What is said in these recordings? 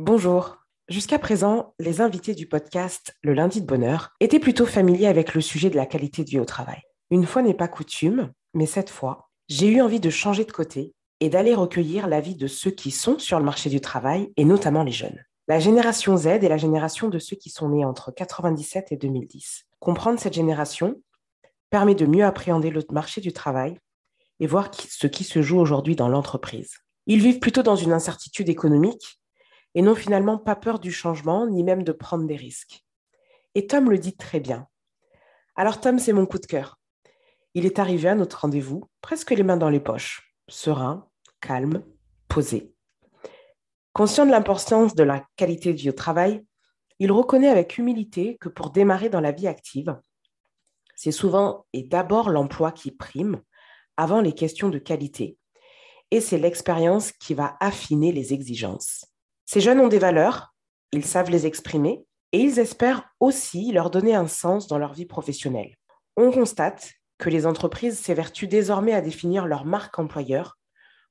Bonjour. Jusqu'à présent, les invités du podcast Le lundi de bonheur étaient plutôt familiers avec le sujet de la qualité de vie au travail. Une fois n'est pas coutume, mais cette fois, j'ai eu envie de changer de côté et d'aller recueillir l'avis de ceux qui sont sur le marché du travail et notamment les jeunes. La génération Z est la génération de ceux qui sont nés entre 97 et 2010. Comprendre cette génération permet de mieux appréhender le marché du travail et voir ce qui se joue aujourd'hui dans l'entreprise. Ils vivent plutôt dans une incertitude économique et n'ont finalement pas peur du changement ni même de prendre des risques. Et Tom le dit très bien. Alors Tom, c'est mon coup de cœur. Il est arrivé à notre rendez-vous, presque les mains dans les poches, serein, calme, posé. Conscient de l'importance de la qualité de vie au travail, il reconnaît avec humilité que pour démarrer dans la vie active, c'est souvent et d'abord l'emploi qui prime avant les questions de qualité. Et c'est l'expérience qui va affiner les exigences. Ces jeunes ont des valeurs, ils savent les exprimer et ils espèrent aussi leur donner un sens dans leur vie professionnelle. On constate que les entreprises s'évertuent désormais à définir leur marque employeur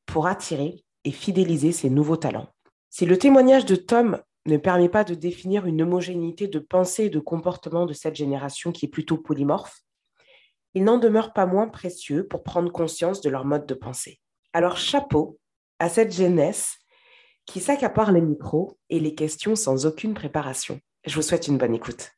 pour attirer et fidéliser ces nouveaux talents. Si le témoignage de Tom ne permet pas de définir une homogénéité de pensée et de comportement de cette génération qui est plutôt polymorphe, il n'en demeure pas moins précieux pour prendre conscience de leur mode de pensée. Alors chapeau à cette jeunesse qui s'accapare les micros et les questions sans aucune préparation. Je vous souhaite une bonne écoute.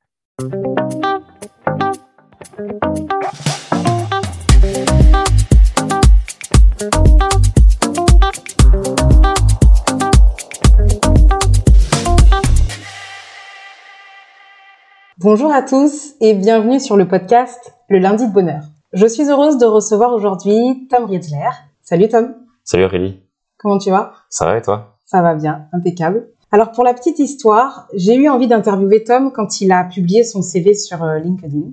Bonjour à tous et bienvenue sur le podcast Le lundi de bonheur. Je suis heureuse de recevoir aujourd'hui Tom Riedler. Salut Tom. Salut Aurélie. Comment tu vas? Ça va et toi? Ça va bien, impeccable. Alors pour la petite histoire, j'ai eu envie d'interviewer Tom quand il a publié son CV sur euh, LinkedIn.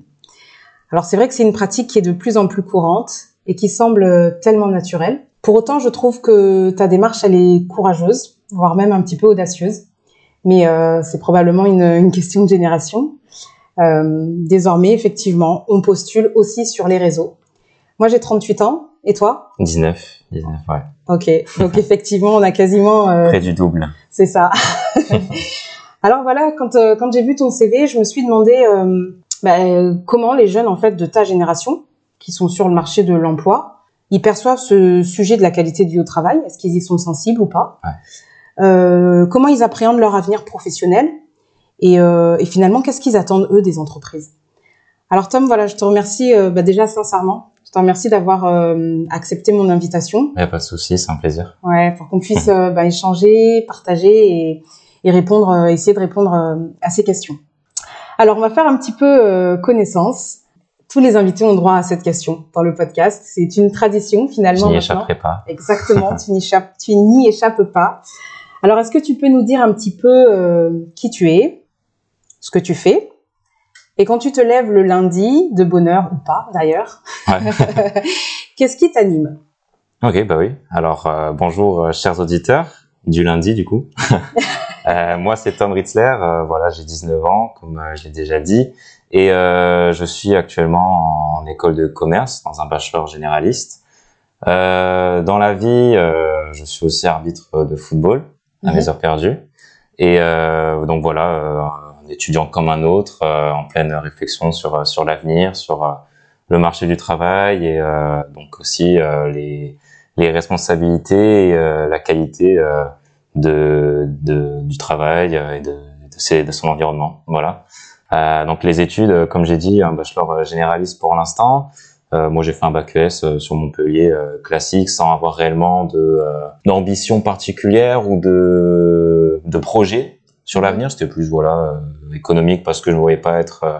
Alors c'est vrai que c'est une pratique qui est de plus en plus courante et qui semble tellement naturelle. Pour autant, je trouve que ta démarche, elle est courageuse, voire même un petit peu audacieuse. Mais euh, c'est probablement une, question de génération. Euh, désormais, effectivement, on postule aussi sur les réseaux. Moi, j'ai 38 ans. Et toi? 19. 19, ouais. Ok. Donc, effectivement, on a quasiment... Euh, Près du double. C'est ça. Alors voilà, quand, euh, quand j'ai vu ton CV, je me suis demandé euh, bah, comment les jeunes en fait de ta génération, qui sont sur le marché de l'emploi, ils perçoivent ce sujet de la qualité du vie au travail? Est-ce qu'ils y sont sensibles ou pas? Ouais. euh, Comment ils appréhendent leur avenir professionnel? Et, euh, et finalement, qu'est-ce qu'ils attendent eux des entreprises? Alors Tom, voilà, je te remercie euh, bah, déjà sincèrement. Je te remercie d'avoir euh, accepté mon invitation. Il n'y a pas de souci, c'est un plaisir. Ouais, pour qu'on puisse euh, bah, échanger, partager et, et répondre, euh, essayer de répondre à ces questions. Alors, on va faire un petit peu euh, connaissance. Tous les invités ont droit à cette question dans le podcast. C'est une tradition finalement. Je n'y échapperai pas. Exactement, tu n'y échappes, tu n'y échappes pas. Alors, est-ce que tu peux nous dire un petit peu euh, qui tu es, ce que tu fais, et quand tu te lèves le lundi, de bonne heure ou pas d'ailleurs, Ouais. qu'est-ce qui t'anime? Ok, bah oui. Alors, euh, bonjour, euh, chers auditeurs du lundi, du coup. Euh, moi, c'est Tom Ritzler. voilà, j'ai 19 ans, comme je l'ai déjà dit. Et je suis actuellement en école de commerce, dans un bachelor généraliste. Dans la vie, je suis aussi arbitre de football à Mhm. mes heures perdues. Et donc voilà, étudiant comme un autre, euh, en pleine réflexion sur sur l'avenir, sur euh, le marché du travail et euh, donc aussi euh, les les responsabilités et euh, la qualité euh, de, de du travail euh, et de de, ses- de son environnement. Voilà. Euh, donc les études, euh, comme j'ai dit, un bachelor euh, généraliste pour l'instant. Euh, moi, j'ai fait un bac ES euh, sur Montpellier euh, classique, sans avoir réellement de euh, d'ambition particulière ou de de projet sur l'avenir. C'était plus voilà euh, économique parce que je ne voyais pas être euh,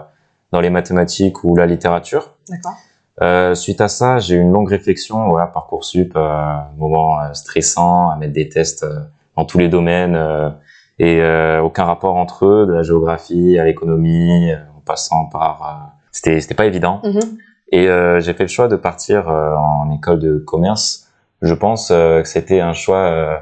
dans les mathématiques ou la littérature. D'accord. Euh, suite à ça, j'ai eu une longue réflexion, voilà, parcoursup, euh, moment stressant, à mettre des tests dans tous les domaines euh, et euh, aucun rapport entre eux, de la géographie à l'économie, en passant par, euh, c'était c'était pas évident. Mhm. Et euh, j'ai fait le choix de partir euh, en école de commerce. Je pense euh, que c'était un choix euh,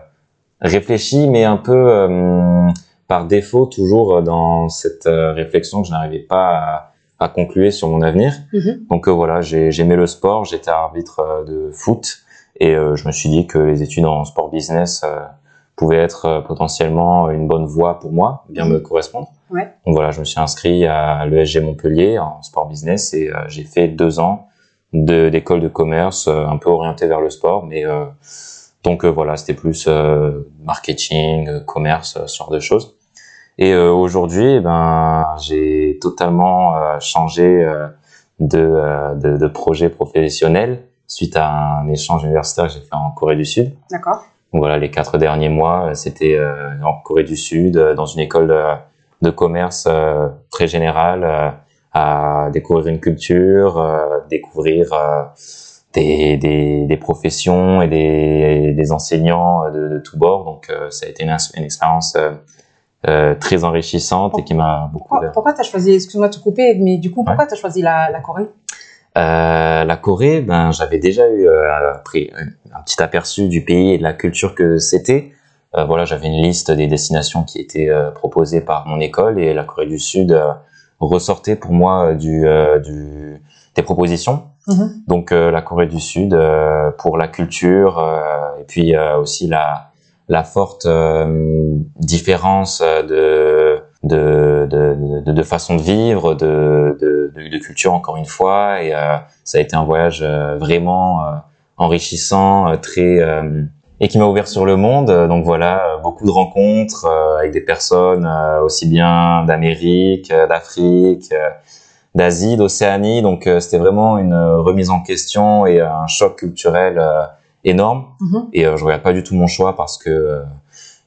réfléchi, mais un peu euh, par défaut, toujours dans cette euh, réflexion que je n'arrivais pas à, à conclure sur mon avenir. Mhm. Donc euh, voilà, j'ai- j'aimais le sport, j'étais arbitre euh, de foot, et euh, je me suis dit que les études en sport business euh, pouvait être potentiellement une bonne voie pour moi, bien me correspondre. Ouais. Donc voilà, je me suis inscrit à l'ESG Montpellier en sport business et j'ai fait deux ans de d'école de commerce un peu orienté vers le sport, mais donc voilà, c'était plus marketing, commerce, ce genre de choses. Et aujourd'hui, eh ben j'ai totalement changé de, de, de projet professionnel suite à un échange universitaire que j'ai fait en Corée du Sud. D'accord. Donc voilà, les quatre derniers mois, c'était euh, en Corée du Sud, euh, dans une école de, de commerce euh, très générale, à découvrir une culture, découvrir des, des, des, professions et des, des enseignants de, de tous bords. Donc ça a été une, une expérience très enrichissante et qui m'a beaucoup Pourquoi, pourquoi tu as choisi, excuse-moi de te couper, mais du coup, pourquoi tu as choisi la, la Corée? Euh, la Corée, ben j'avais déjà eu euh, pris un petit aperçu du pays et de la culture que c'était. Euh, voilà, j'avais une liste des destinations qui étaient euh, proposées par mon école et la Corée du Sud euh, ressortait pour moi du, du des propositions. Mhm. Donc la Corée du Sud pour la culture et puis aussi la la forte différence de de, de, de, façon de vivre, de, de, de, culture encore une fois. Et euh, ça a été un voyage euh, vraiment euh, enrichissant, très et qui m'a ouvert sur le monde. Donc voilà, beaucoup de rencontres avec des personnes aussi bien d'Amérique, d'Afrique, d'Asie, d'Océanie. Donc c'était vraiment une remise en question et un choc culturel énorme. Mhm. Et je regarde pas du tout mon choix parce que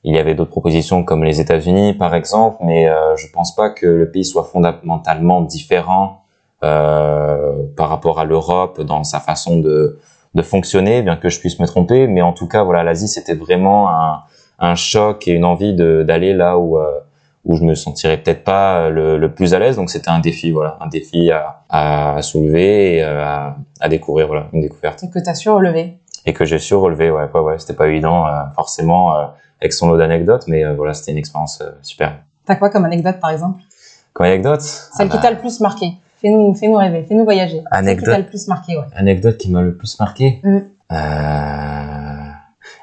il y avait d'autres propositions comme les États-Unis, par exemple, mais euh, je pense pas que le pays soit fondamentalement différent euh, par rapport à l'Europe dans sa façon de, de fonctionner, bien que je puisse me tromper. Mais en tout cas, voilà, l'Asie, c'était vraiment un, un choc et une envie d'aller là où euh, où je me sentirais peut-être pas le, le, plus à l'aise. Donc c'était un défi, voilà, un défi à, à soulever et euh, à, à découvrir, voilà, une découverte. Et que tu as su relever. Et que j'ai su relever, ouais, ouais, ouais c'était pas évident, euh, forcément avec son lot d'anecdotes, mais euh, voilà, c'était une expérience euh, super. T'as quoi comme anecdote, par exemple? Comme anecdote? Celle qui t'a le plus marqué. Fais-nous, fais-nous rêver, fais-nous voyager. Anecdote. Celle qui t'a le plus marqué, ouais. Anecdote qui m'a le plus marqué? Mm. Euh,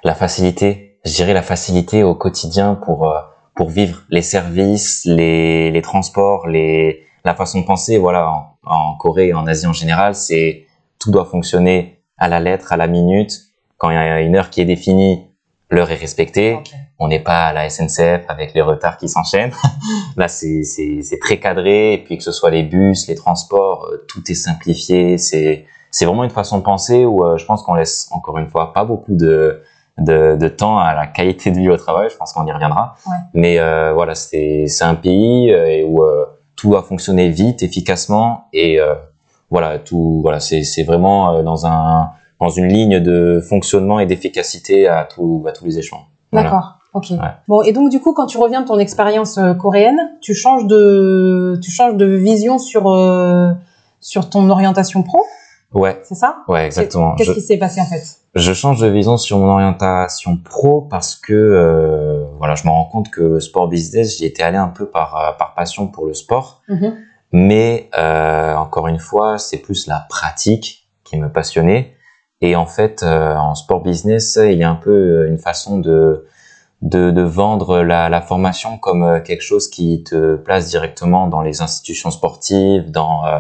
la facilité. Je dirais la facilité au quotidien pour euh, pour vivre les services, les les transports, les la façon de penser. Voilà, en, en Corée et en Asie en général, c'est tout doit fonctionner à la lettre, à la minute. Quand il y a une heure qui est définie, l'heure est respectée. On n'est pas à la SNCF avec les retards qui s'enchaînent. Là, c'est très cadré. Et puis que ce soit les bus, les transports, euh, tout est simplifié. C'est c'est vraiment une façon de penser où euh, je pense qu'on laisse encore une fois pas beaucoup de de, de temps à la qualité de vie au travail. Je pense qu'on y reviendra. Ouais. Mais euh, voilà, c'est c'est un pays euh, où euh, tout doit fonctionner vite, efficacement et euh, voilà tout. Voilà, c'est c'est vraiment euh, dans un dans une ligne de fonctionnement et d'efficacité à, tout, à tous les échelons. Voilà. D'accord. Ok. Ouais. Bon, et donc du coup, quand tu reviens de ton expérience euh, coréenne, tu changes de, tu changes de vision sur euh, sur ton orientation pro, Ouais, c'est ça? Ouais, exactement. Qu'est-ce qui s'est passé en fait? Je change de vision sur mon orientation pro parce que euh, voilà, je me rends compte que le sport business, j'y étais allé un peu par euh, par passion pour le sport, Mhm. mais euh, encore une fois, c'est plus la pratique qui me passionnait. Et en fait, euh, en sport business, il y a un peu euh, une façon de de, de vendre la, la formation comme euh, quelque chose qui te place directement dans les institutions sportives, dans euh,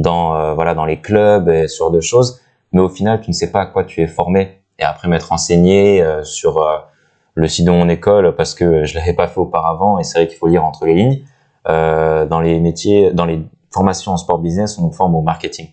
dans euh, voilà dans les clubs et ce genre de choses. Mais au final, tu ne sais pas à quoi tu es formé. Et après m'être enseigné euh, sur euh, le site de mon école parce que je l'avais pas fait auparavant et c'est vrai qu'il faut lire entre les lignes. Dans les métiers, dans les formations en sport business, on nous forme au marketing.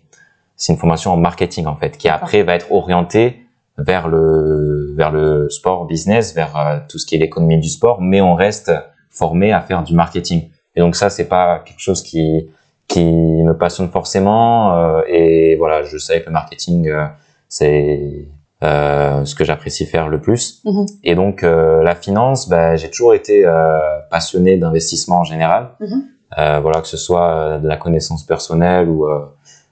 C'est une formation en marketing en fait, qui après va être orientée vers le vers le sport business, vers tout ce qui est l'économie du sport, mais on reste formé à faire du marketing. Et donc ça, c'est pas quelque chose qui qui me passionne forcément. euh, et voilà, je savais que le marketing, euh, c'est euh, ce que j'apprécie faire le plus. Mhm. Et donc euh, la finance, bah, j'ai toujours été euh, passionné d'investissement en général. Mhm. Euh, voilà, que ce soit de la connaissance personnelle ou euh,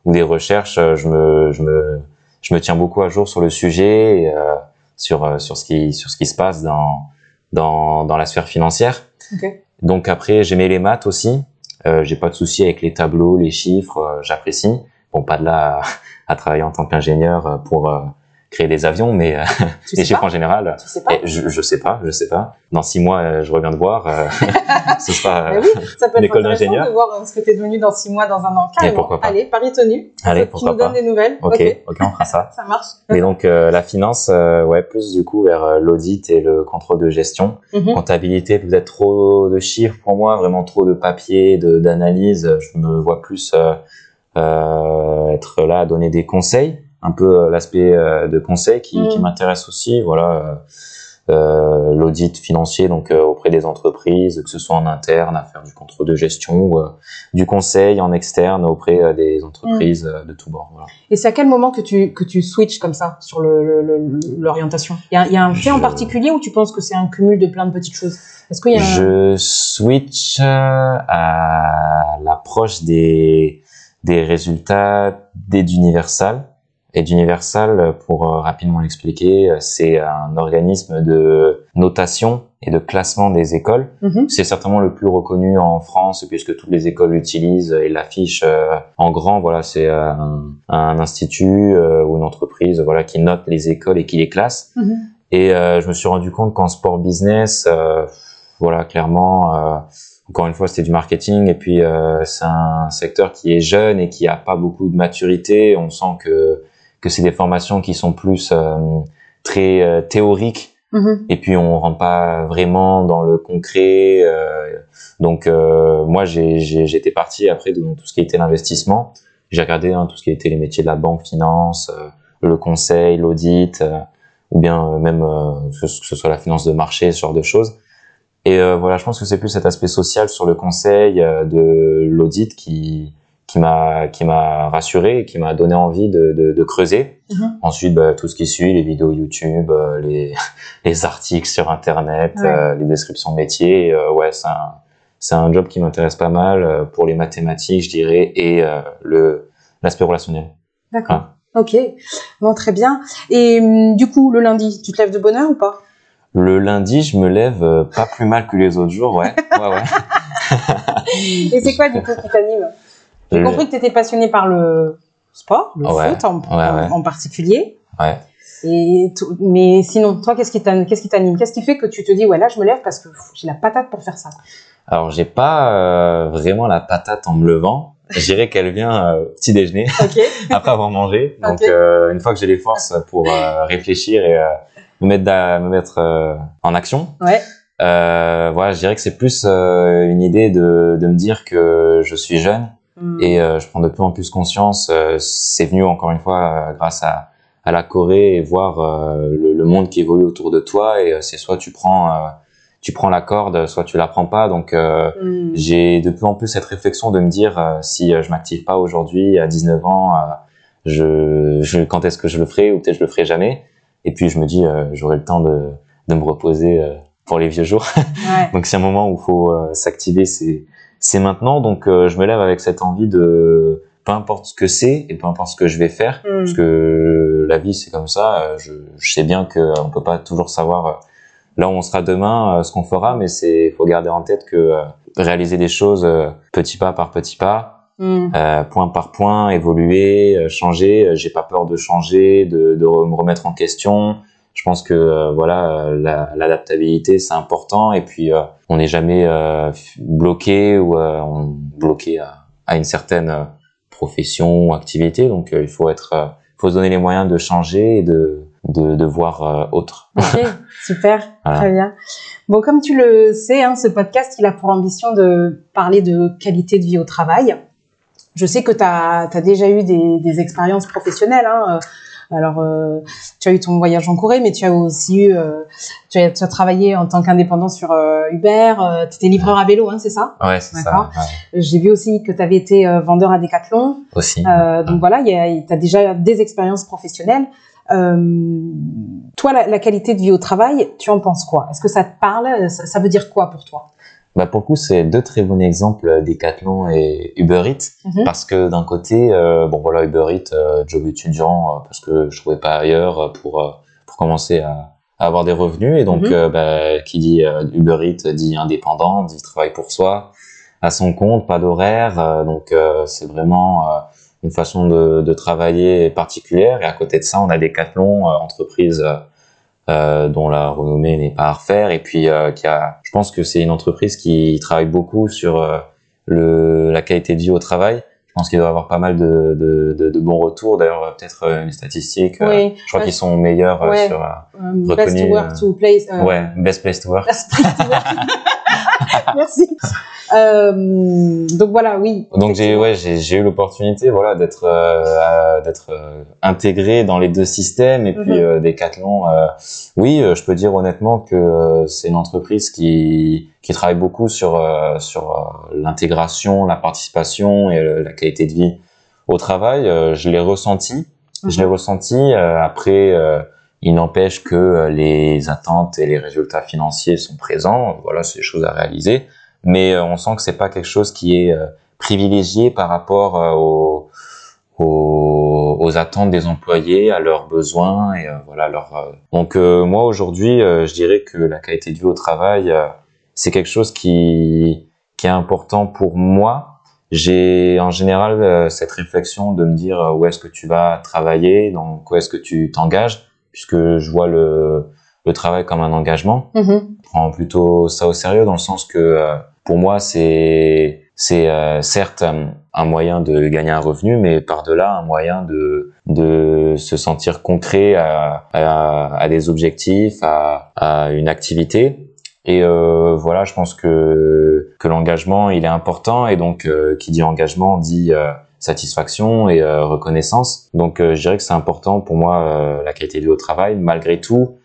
ou des recherches, je me je me je me tiens beaucoup à jour sur le sujet, et, euh, sur euh, sur ce qui sur ce qui se passe dans dans dans la sphère financière. Ok. Donc après, j'aimais les maths aussi. Euh, j'ai pas de souci avec les tableaux, les chiffres, euh, j'apprécie. Bon, pas de là à, à travailler en tant qu'ingénieur euh, pour euh, créer des avions, mais euh, Tu les chiffres en général, Tu sais pas je, je sais pas, je sais pas. Dans six mois, euh, je reviens de voir. euh, ce sera. Mais oui, ça peut être école d'ingénieur. de voir ce que tu es devenu dans six mois, dans un an. Carrément. pourquoi pas. Allez, pari tenu. Allez, tu pourquoi nous donnes des nouvelles. Ok, ok, on fera ça. Ça marche. Et donc euh, la finance, euh, ouais, plus du coup vers l'audit et le contrôle de gestion. Mhm. Comptabilité, peut-être trop de chiffres pour moi, vraiment trop de papier, de d'analyse. Je me vois plus être là à donner des conseils, un peu euh, l'aspect euh, de conseil qui, qui m'intéresse aussi. Voilà, euh, l'audit financier donc euh, auprès des entreprises, que ce soit en interne, à faire du contrôle de gestion, ou euh, du conseil en externe auprès des entreprises euh, de tous bords. Voilà. Et c'est à quel moment que tu, que tu switches comme ça sur le- le- le- l'orientation? Il y a, il y a un fait en particulier ou tu penses que c'est un cumul de plein de petites choses? Est-ce qu'il y a un... Je switch à l'approche des, des résultats d'aide universelle. Aide universelle, pour euh, rapidement l'expliquer, euh, c'est un organisme de notation et de classement des écoles. Mhm. C'est certainement le plus reconnu en France puisque toutes les écoles l'utilisent et l'affichent euh, en grand. Voilà, c'est un, un institut ou une entreprise voilà qui note les écoles et qui les classe. Mhm. Et euh, je me suis rendu compte qu'en sport business, euh, voilà, clairement, euh, encore une fois, c'était du marketing. Et puis, euh, c'est un secteur qui est jeune et qui a pas beaucoup de maturité. On sent que que c'est des formations qui sont plus euh, très euh, théoriques. Mhm. Et puis, on rentre pas vraiment dans le concret. euh, donc, euh, moi, j'étais parti après de tout ce qui était l'investissement. J'ai regardé hein, tout ce qui était les métiers de la banque, finance, euh, le conseil, l'audit. ou bien même que ce soit la finance de marché, ce genre de choses. Et voilà, je pense que c'est plus cet aspect social sur le conseil de l'audit qui qui m'a qui m'a rassuré et qui m'a donné envie de, de, de creuser. Mhm. Ensuite, bah, tout ce qui suit, les vidéos YouTube, euh, les les articles sur Internet, Ouais. euh, les descriptions de métiers. euh, ouais, c'est un c'est un job qui m'intéresse pas mal pour les mathématiques, je dirais, et le l'aspect relationnel. D'accord. Ok. Bon, très bien. Et hum, du coup, le lundi, tu te lèves de bonne heure ou pas? Le lundi, je me lève pas plus mal que les autres jours, ouais. ouais, ouais. Et c'est quoi du coup qui t'anime? J'ai compris que tu étais passionné par le sport, le Ouais. foot en, Ouais, ouais. en particulier. Ouais. Et mais sinon, toi, qu'est-ce qui t'anime? Qu'est-ce qui fait que tu te dis, ouais, là, je me lève parce que j'ai la patate pour faire ça? Alors, j'ai pas euh, vraiment la patate en me levant. Je dirais qu'elle vient euh, petit déjeuner, Ok. après avoir mangé. Donc, euh, une fois que j'ai les forces pour euh, réfléchir et me mettre, d'a- me mettre en action, Ouais. voilà, je dirais que c'est plus une idée de, de me dire que je suis jeune Hum. et euh, je prends de plus en plus conscience. euh, c'est venu encore une fois euh, grâce à, à la Corée et voir euh, le, le monde qui évolue autour de toi. Et euh, c'est soit tu prends, euh, tu prends la corde, soit tu la prends pas. Donc euh, Hum. j'ai de plus en plus cette réflexion de me dire euh, si je m'active pas aujourd'hui à 19 ans, euh, je, je quand est-ce que je le ferai ou peut-être je le ferai jamais. Et puis je me dis euh, j'aurai le temps de, de me reposer euh, pour les vieux jours. Ouais. Donc c'est un moment où il faut s'activer, c'est c'est maintenant. Donc euh, je me lève avec cette envie de peu importe ce que c'est et peu importe ce que je vais faire, Hum. parce que la vie c'est comme ça. euh, Je, je sais bien que euh, on peut pas toujours savoir euh, là où on sera demain, ce qu'on fera, mais c'est faut garder en tête que euh, réaliser des choses euh, petit pas par petit pas, Hum. euh, point par point, évoluer, changer. J'ai pas peur de changer, de, de me remettre en question. Je pense que euh, voilà, euh, la- l'adaptabilité c'est important et puis euh, on n'est jamais bloqué ou on bloqué à, à une certaine profession ou activité. Donc il faut être, faut se donner les moyens de changer et de de, de voir autre. Ok, super, Voilà. très bien. Bon, comme tu le sais, hein, ce podcast, il a pour ambition de parler de qualité de vie au travail. Je sais que tu as, déjà eu des, des expériences professionnelles. Hein. Euh, Alors, euh, tu as eu ton voyage en Corée, mais tu as aussi eu, euh, tu, as, tu as travaillé en tant qu'indépendant sur euh, Uber. tu étais livreur à vélo, hein, c'est ça Ouais, c'est ça. D'accord. ouais. J'ai vu aussi que tu avais été euh, vendeur à Decathlon. Aussi. Euh, donc voilà, tu as déjà des expériences professionnelles. Euh, toi, la, la qualité de vie au travail, tu en penses quoi? Est-ce que ça te parle? Ça, ça veut dire quoi pour toi? Bah pour le coup, c'est deux très bons exemples, euh, Decathlon et Uber Eats, Mhm. parce que d'un côté, euh, bon voilà, Uber Eats, euh, job étudiant, euh, parce que je trouvais pas ailleurs pour pour commencer à, à avoir des revenus, et donc Mhm. bah, qui dit Uber Eats dit indépendant, dit travail pour soi, à son compte, pas d'horaire, donc c'est vraiment une façon de, de, travailler particulière. Et à côté de ça, on a Decathlon, entreprise euh, dont la renommée n'est pas à refaire, et puis qui a, je pense que c'est une entreprise qui travaille beaucoup sur le, la qualité de vie au travail. Je pense qu'il doit avoir pas mal de, de, de, de bons retours. D'ailleurs, peut-être une statistique. Oui. je crois qu'ils sont meilleurs ouais. sur um, best to work to place. ouais, best place to work. Best place to work. Merci. Euh, donc voilà, oui. Donc j'ai ouais j'ai eu l'opportunité voilà d'être euh, d'être euh, intégré dans les deux systèmes et puis mm -hmm. Decathlon oui je peux dire honnêtement que c'est une entreprise qui qui travaille beaucoup sur sur l'intégration, la participation et la qualité de vie au travail. je l'ai ressenti, mm -hmm. je l'ai ressenti après il n'empêche que les attentes et les résultats financiers sont présents. Voilà, c'est des choses à réaliser mais euh, on sent que c'est pas quelque chose qui est euh, privilégié par rapport euh, aux, aux, aux, attentes des employés, à leurs besoins et voilà leur. Donc moi aujourd'hui, je dirais que la qualité de vie au travail, c'est quelque chose qui qui est important pour moi. J'ai en général cette réflexion de me dire où est-ce que tu vas travailler, donc où est-ce que tu t'engages, puisque je vois le le travail comme un engagement. -hmm. Je prends plutôt ça au sérieux dans le sens que pour moi, c'est c'est euh, certes un moyen de gagner un revenu, mais par-delà un moyen de de se sentir concret à, à, à des objectifs, à, à, une activité. Et euh, voilà, je pense que que l'engagement il est important et donc euh, qui dit engagement dit euh, satisfaction et euh, reconnaissance. Donc je dirais que c'est important pour moi la qualité de vie au travail malgré tout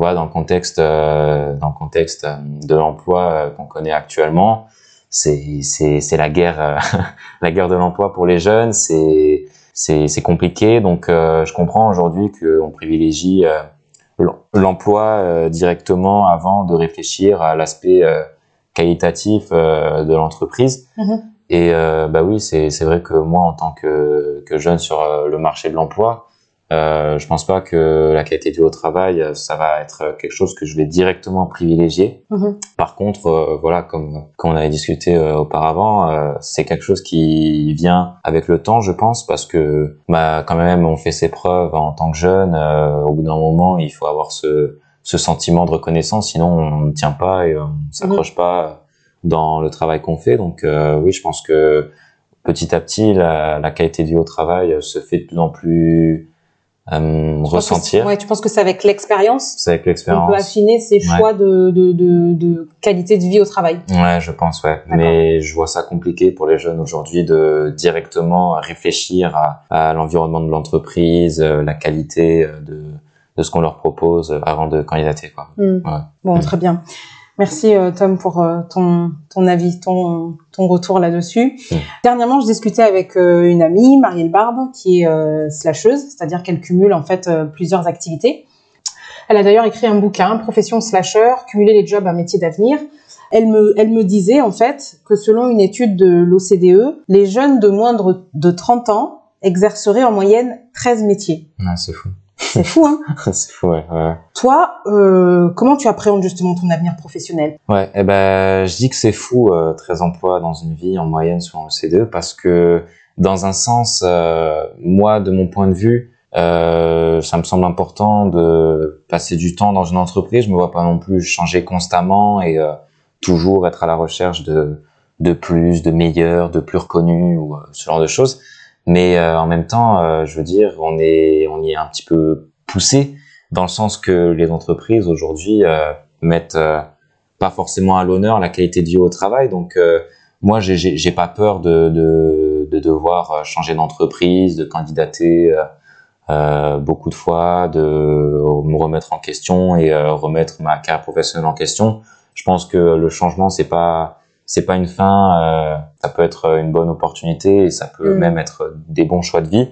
voilà, dans le contexte, euh, dans le contexte de l'emploi euh, qu'on connaît actuellement, c'est c'est c'est la guerre, euh, la guerre de l'emploi pour les jeunes. C'est c'est c'est compliqué. Donc je comprends aujourd'hui qu'on privilégie l'emploi directement avant de réfléchir à l'aspect qualitatif de l'entreprise. Mm-hmm. Et bah oui, c'est c'est vrai que moi en tant que que jeune sur le marché de l'emploi, euh, je pense pas que la qualité du haut travail, ça va être quelque chose que je vais directement privilégier. Mm-hmm. Par contre, euh, voilà, comme, comme on avait discuté euh, auparavant, euh, c'est quelque chose qui vient avec le temps, je pense, parce que bah, quand même, on fait ses preuves en tant que jeune. Euh, au bout d'un moment, il faut avoir ce, ce sentiment de reconnaissance, sinon on ne tient pas et on s'accroche mm-hmm. pas dans le travail qu'on fait. Donc oui, je pense que petit à petit, la, la qualité du haut travail se fait de plus en plus euh, ressentir. Ouais, tu penses que c'est avec l'expérience C'est avec l'expérience. On peut affiner ses choix de, de, de, de, qualité de vie au travail. Ouais, je pense, ouais. Mais je vois ça compliqué pour les jeunes aujourd'hui de directement réfléchir à, à l'environnement de l'entreprise, euh, la qualité euh, de, de ce qu'on leur propose avant de candidater, quoi. Mm. Ouais. Bon, très bien. Merci euh, Tom pour euh, ton, ton avis, ton, ton retour là-dessus. Mmh. Dernièrement, je discutais avec euh, une amie, Marielle Barbe, qui est slasheuse, c'est-à-dire qu'elle cumule en fait plusieurs activités. Elle a d'ailleurs écrit un bouquin, Profession slasher, cumuler les jobs, un métier d'avenir. Elle me, elle me disait en fait que selon une étude de l'OCDE, les jeunes de moins de 30 ans exerceraient en moyenne 13 métiers. Ouais, c'est fou. C'est fou, hein C'est fou, ouais. ouais. Toi, euh, comment tu appréhendes justement ton avenir professionnel? Ouais, eh ben, je dis que c'est fou, euh, 13 emplois dans une vie en moyenne sur le C2, parce que dans un sens, euh, moi, de mon point de vue, euh, ça me semble important de passer du temps dans une entreprise. Je me vois pas non plus changer constamment et euh, toujours être à la recherche de de plus, de meilleur, de plus reconnu ou euh, ce genre de choses. Mais euh, en même temps, euh, je veux dire, on est, on y est un petit peu poussé dans le sens que les entreprises aujourd'hui euh, mettent euh, pas forcément à l'honneur la qualité de vie au travail. Donc moi, j'ai, j'ai pas peur de, de, de devoir changer d'entreprise, de candidater beaucoup de fois, de me remettre en question et remettre ma carrière professionnelle en question. Je pense que le changement, c'est pas c'est pas une fin, euh, ça peut être une bonne opportunité et ça peut Mm. même être des bons choix de vie.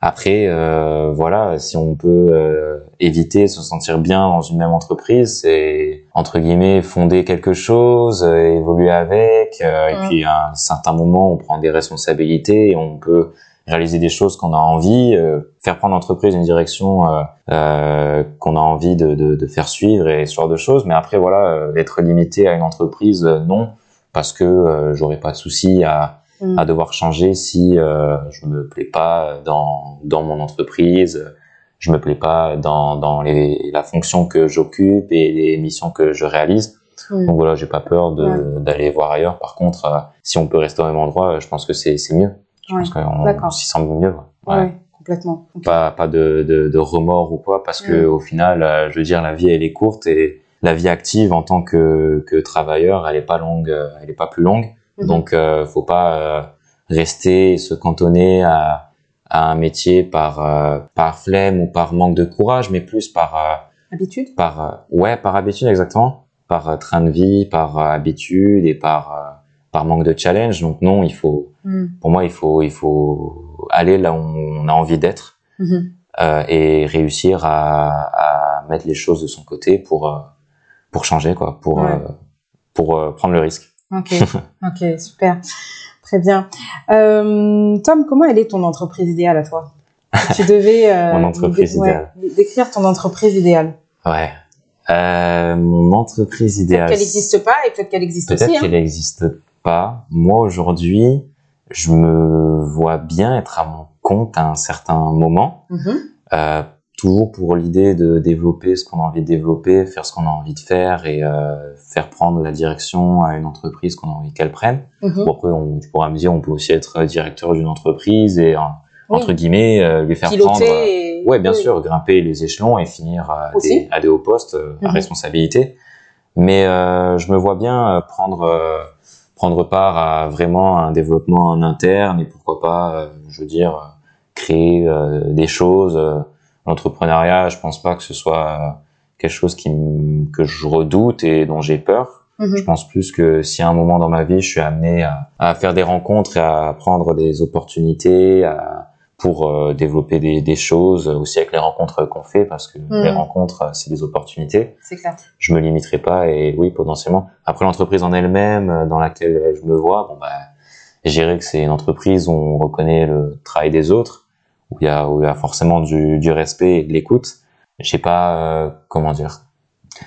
Après, euh, voilà, si on peut euh, éviter de se sentir bien dans une même entreprise, c'est entre guillemets fonder quelque chose, euh, évoluer avec, euh, et Mm. puis à un certain moment, on prend des responsabilités et on peut réaliser des choses qu'on a envie, euh, faire prendre l'entreprise une direction euh, euh, qu'on a envie de, de, de faire suivre et ce genre de choses. Mais après, voilà, euh, être limité à une entreprise, non, parce que euh, j'aurais pas de souci à, Mm. à devoir changer si euh, je me plais pas dans dans mon entreprise, je me plais pas dans dans les, la fonction que j'occupe et les missions que je réalise. Mm. Donc voilà, j'ai pas peur Ouais. d'aller voir ailleurs. Par contre, euh, si on peut rester au même endroit, je pense que c'est mieux. Je Ouais. pense qu'on s'y sent mieux. ouais. Complètement. Pas pas de, de de remords ou quoi, parce que Mm. au final, euh, je veux dire, la vie elle est courte et la vie active en tant que que travailleur, elle est pas longue, euh, elle est pas plus longue. Mhm. Donc, euh, faut pas euh, rester et se cantonner à, à un métier par euh, par flemme ou par manque de courage, mais plus par euh, Habitude par euh, ouais par habitude exactement, par train de vie, par habitude et par euh, par manque de challenge. Donc non, il faut Mm. pour moi il faut il faut aller là où on a envie d'être Mhm. euh, et réussir à, à mettre les choses de son côté pour euh, pour changer quoi, pour Ouais. euh, pour euh, prendre le risque. Ok, ok, super. Très bien. Euh, Tom, comment elle est ton entreprise idéale à toi? Tu devais Mon entreprise dé- ouais, idéale. décrire ton entreprise idéale. Ouais. Euh, mon entreprise Peut-être idéale. qu'elle n'existe pas et peut-être qu'elle existe Peut-être aussi. hein. qu'elle n'existe pas. Moi aujourd'hui, je me vois bien être à mon compte à un certain moment. Mhm. Euh, toujours pour l'idée de développer ce qu'on a envie de développer, faire ce qu'on a envie de faire et euh, faire prendre la direction à une entreprise qu'on a envie qu'elle prenne. Bon, après, on, tu pourras me dire, on peut aussi être directeur d'une entreprise et, Oui. entre guillemets, euh, lui faire Piloter prendre... euh, et... Ouais, bien oui. sûr, grimper les échelons et finir à, des, à des hauts postes euh, à Mhm. responsabilité. Mais euh, je me vois bien euh, prendre euh, prendre part à vraiment un développement en interne et pourquoi pas, euh, je veux dire, créer euh, des choses. L'entrepreneuriat, je pense pas que ce soit euh, quelque chose qui que je redoute et dont j'ai peur. Mhm. Je pense plus que si à un moment dans ma vie, je suis amené à, à faire des rencontres et à prendre des opportunités à- pour euh, développer des, des choses, aussi avec les rencontres qu'on fait, parce que les rencontres, euh, c'est des opportunités. C'est clair. Je me limiterai pas et oui, potentiellement. Après, l'entreprise en elle-même, dans laquelle je me vois, bon bah, je dirais que c'est une entreprise où on reconnaît le travail des autres, où il y a, où il y a forcément du, du respect et de l'écoute. J'ai pas, euh, comment dire,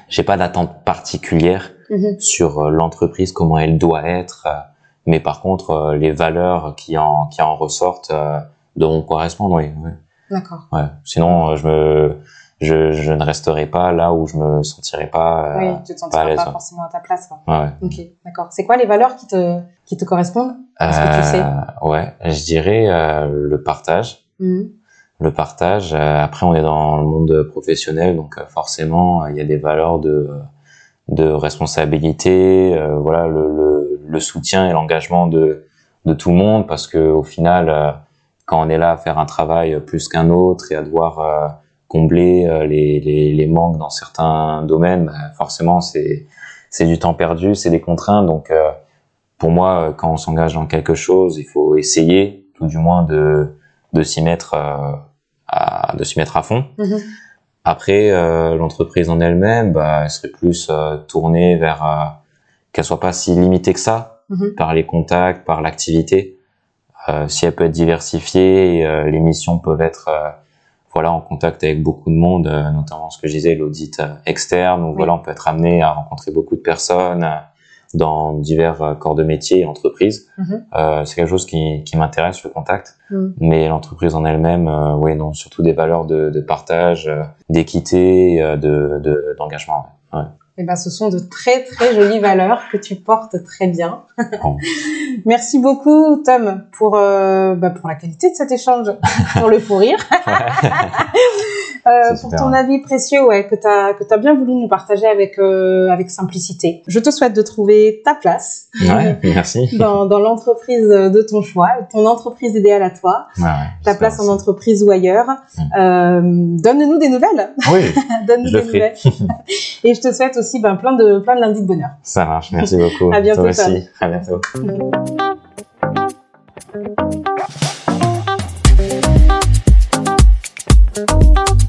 j'ai pas d'attente particulière Mhm. sur euh, l'entreprise, comment elle doit être. euh, Mais par contre, euh, les valeurs qui en, qui en ressortent euh, devront correspondre, oui. oui. D'accord. Ouais. Sinon, euh, je me, je, je ne resterai pas là où je me sentirai pas. oui, euh, tu te sentiras pas ouais. forcément à ta place. Quoi. ouais. Ok, d'accord. C'est quoi les valeurs qui te, qui te correspondent? Est-ce que tu sais? Euh, Ouais, je dirais euh, le partage. Mhm. Le partage. euh, après, on est dans le monde professionnel, donc euh, forcément, il y a des valeurs de de responsabilité, euh, voilà, le, le, soutien et l'engagement de de tout le monde, parce que au final, euh, quand on est là à faire un travail plus qu'un autre et à devoir euh, combler euh, les, les, les manques dans certains domaines, bah, forcément, c'est c'est du temps perdu, c'est des contraintes. Donc, euh, pour moi, euh, quand on s'engage dans quelque chose, il faut essayer, tout du moins, de de s'y mettre euh, à de s'y mettre à fond. Mhm. Après, euh, l'entreprise en elle-même, bah, elle serait plus euh, tournée vers euh, qu'elle soit pas si limitée que ça Mhm. par les contacts, par l'activité. Euh, si elle peut être diversifiée, euh, les missions peuvent être euh, voilà en contact avec beaucoup de monde, notamment ce que je disais, l'audit externe. Où Oui. voilà, on peut être amené à rencontrer beaucoup de personnes dans divers euh, corps de métier et entreprises. Mhm. Euh, c'est quelque chose qui, qui m'intéresse, le contact. Mhm. Mais l'entreprise en elle-même, euh, oui, non, surtout des valeurs de, de partage, euh, d'équité, de de- d'engagement. ouais. Ouais. Eh ben, ce sont de très très jolies valeurs que tu portes très bien. Bon. Merci beaucoup Tom pour bah, pour la qualité de cet échange, pour le fou rire, Euh, pour ton avis précieux ouais que t'as que t'as bien voulu nous partager avec euh, avec simplicité. Je te souhaite de trouver ta place Ouais, merci. dans dans l'entreprise de ton choix, ton entreprise idéale à toi, Ouais, ta place en entreprise ou ailleurs. Mm. Euh, Donne-nous des nouvelles, Oui, donne-nous des nouvelles. Et je te souhaite aussi ben, plein de plein de lundis de bonheur. Ça marche, merci beaucoup. À bientôt, Toi Tom. aussi, à bientôt. Thank